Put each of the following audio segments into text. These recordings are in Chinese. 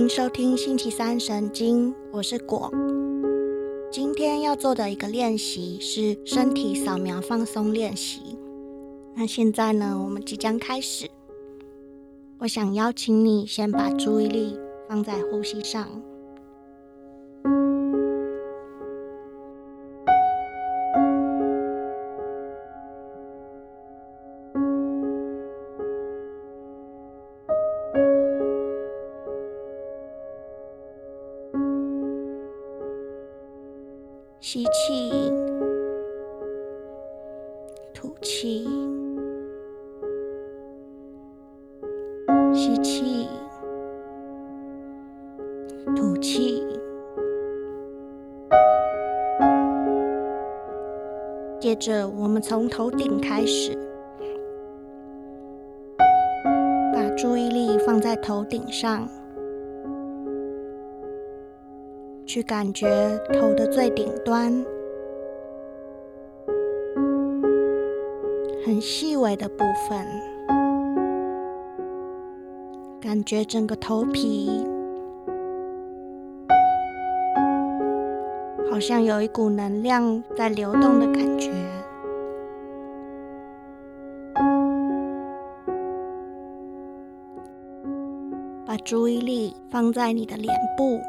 迎收听星期三神经，我是果。今天要做的一个练习是身体扫描放松练习。那现在呢，我们即将开始。我想邀请你先把注意力放在呼吸上。吸气，吐气，吸气，吐气。接着，我们从头顶开始，把注意力放在头顶上。去感觉头的最顶端，很细微的部分，感觉整个头皮好像有一股能量在流动的感觉。把注意力放在你的脸部。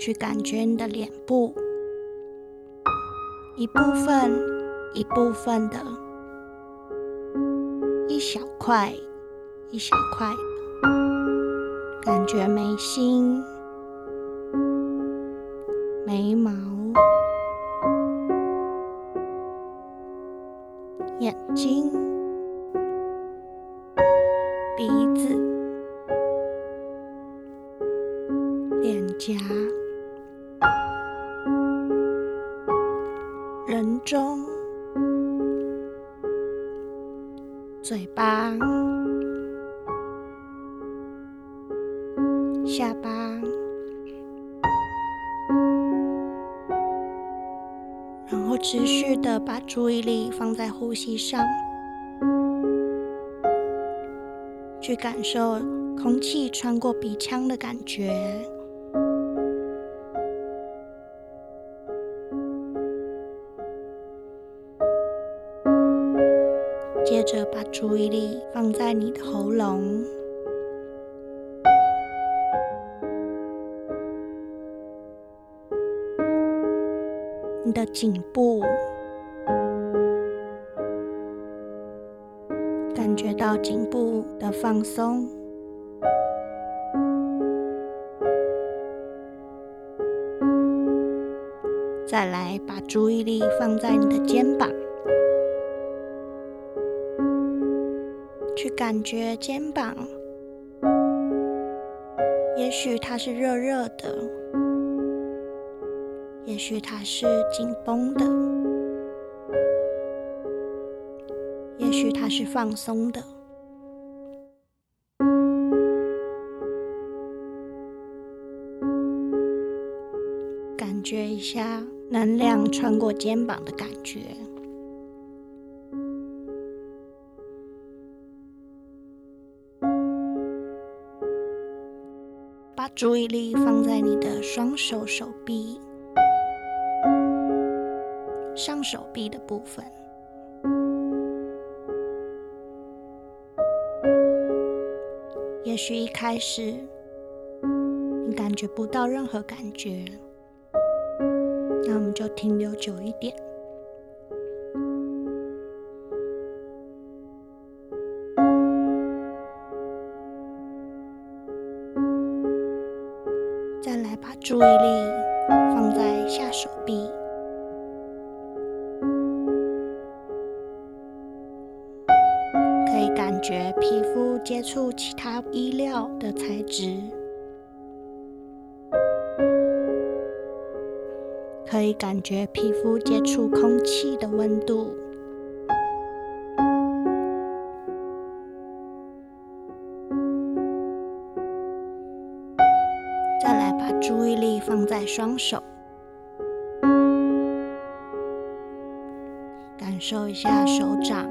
去感觉你的脸部，一部分一部分的，一小块一小块，感觉眉心、眉毛、眼睛、人中、嘴巴、下巴，然后持续的把注意力放在呼吸上，去感受空气穿过鼻腔的感觉。注意力放在你的喉咙、你的颈部，感觉到颈部的放松。再来把注意力放在你的肩膀。去感觉肩膀，也许它是热热的，也许它是紧绷的，也许它是放松的。感觉一下能量穿过肩膀的感觉。注意力放在你的双手手臂、上手臂的部分。也许一开始你感觉不到任何感觉，那我们就停留久一点。再来把注意力放在下手臂，可以感觉皮肤接触其他衣料的材质，可以感觉皮肤接触空气的温度。意力放在双手，感受一下手掌、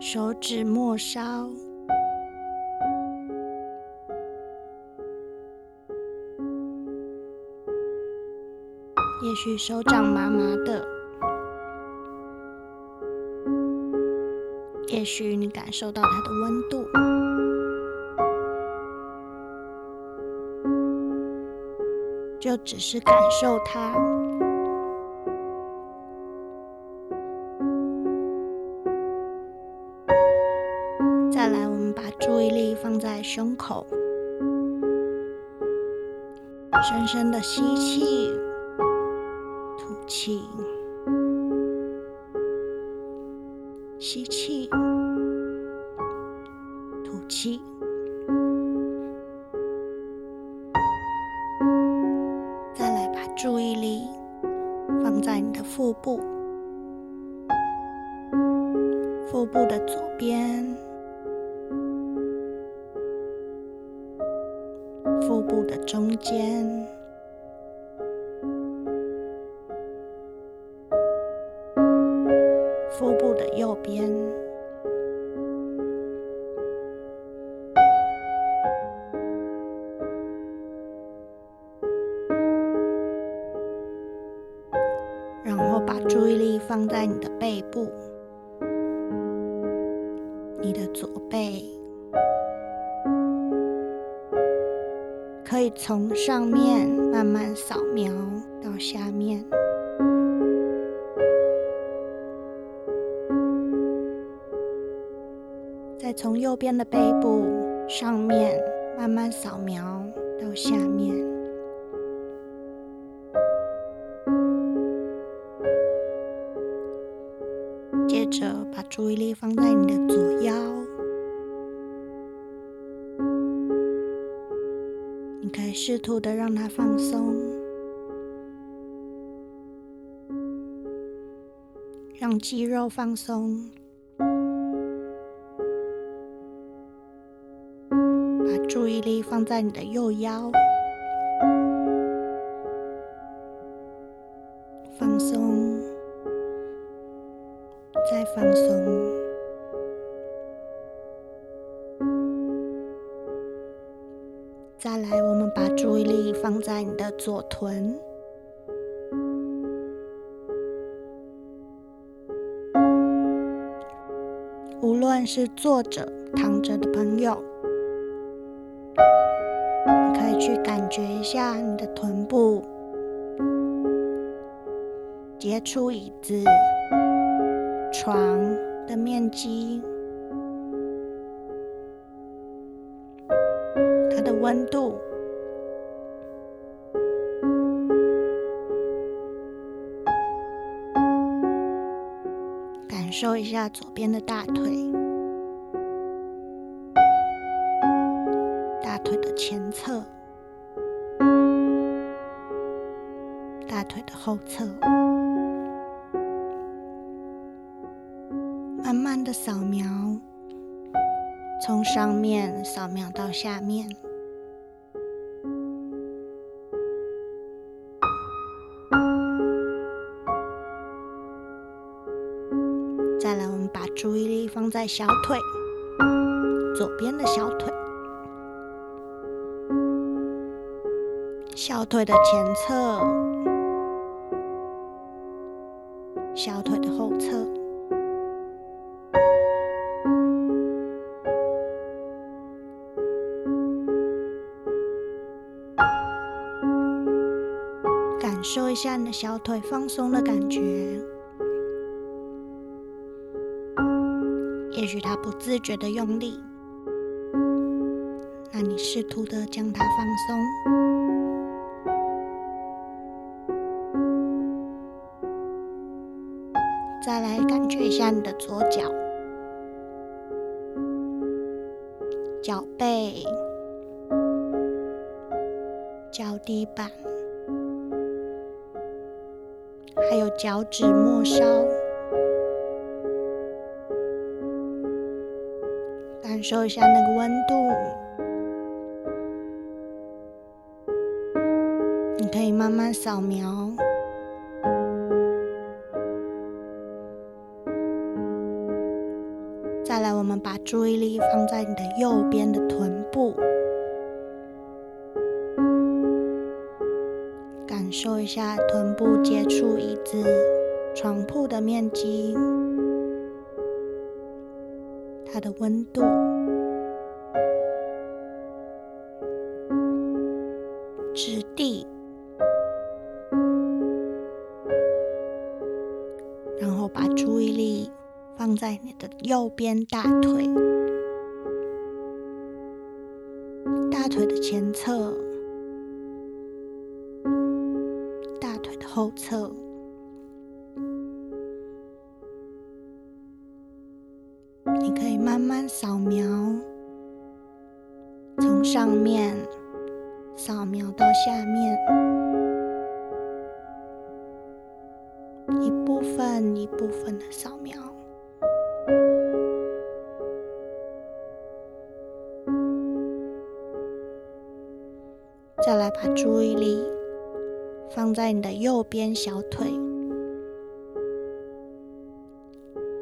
手指末梢，也许手掌麻麻的，也许你感受到它的温度，就只是感受它。再来，我们把注意力放在胸口，深深的吸气，吐气，吸气，吐气。中间，腹部的右边，然后把注意力放在你的背部，你的左背。可以从上面慢慢扫描到下面，再从右边的背部上面慢慢扫描到下面，接着把注意力放在你的左腰。试图的让它放松，让肌肉放松，把注意力放在你的右腰，放松，再放松。放在你的左臀，无论是坐着、躺着的朋友，你可以去感觉一下你的臀部接触椅子、床的面积。它的温度，感受一下左边的大腿，大腿的前侧，大腿的后侧，慢慢的扫描，从上面扫描到下面。注意力放在小腿，左边的小腿，小腿的前侧，小腿的后侧，感受一下你的小腿放松的感觉。也许它不自觉的用力，那你试图的将它放松。再来感觉一下你的左脚，脚背、脚底板，还有脚趾末梢。感受一下那个温度，你可以慢慢扫描，再来，我们把注意力放在你的右边的臀部，感受一下臀部接触椅子、床铺的面积，它的温度。质地，然后把注意力放在你的右边大腿，大腿的前侧，大腿的后侧，你可以慢慢扫描，从上面。扫描到下面，一部分一部分的扫描，再来把注意力放在你的右边小腿，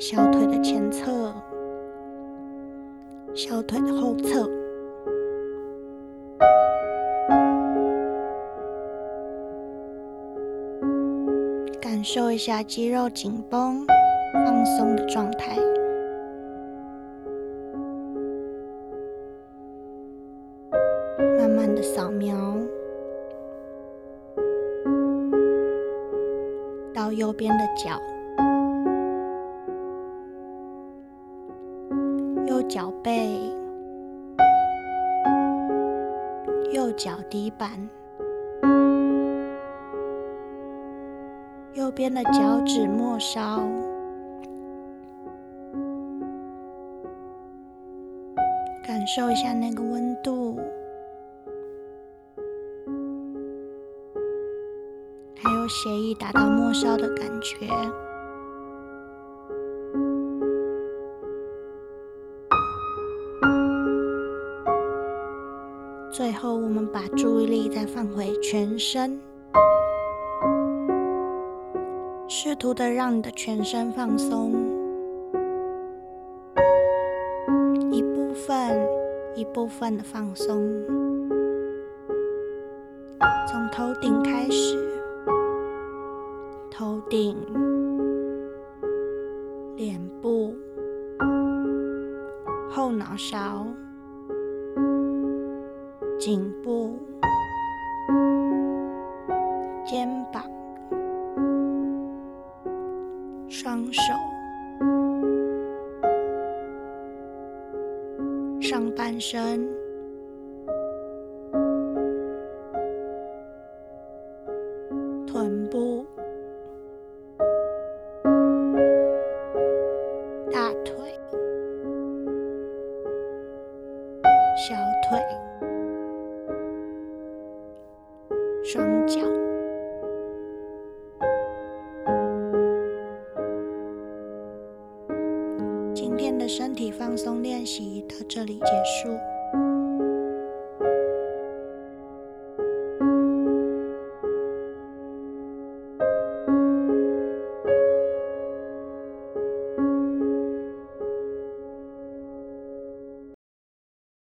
小腿的前侧，小腿的后侧。感受一下肌肉紧绷、放松的状态，慢慢的扫描。到右边的脚，右脚背，右脚底板。边的脚趾末梢，感受一下那个温度，还有血液打到末梢的感觉。最后，我们把注意力再放回全身。图的让你的全身放松，一部分一部分的放松，从头顶开始，头顶、脸部、后脑勺、颈部、双手、上半身、臀部、大腿、小腿、双脚。身体放松练习到这里结束。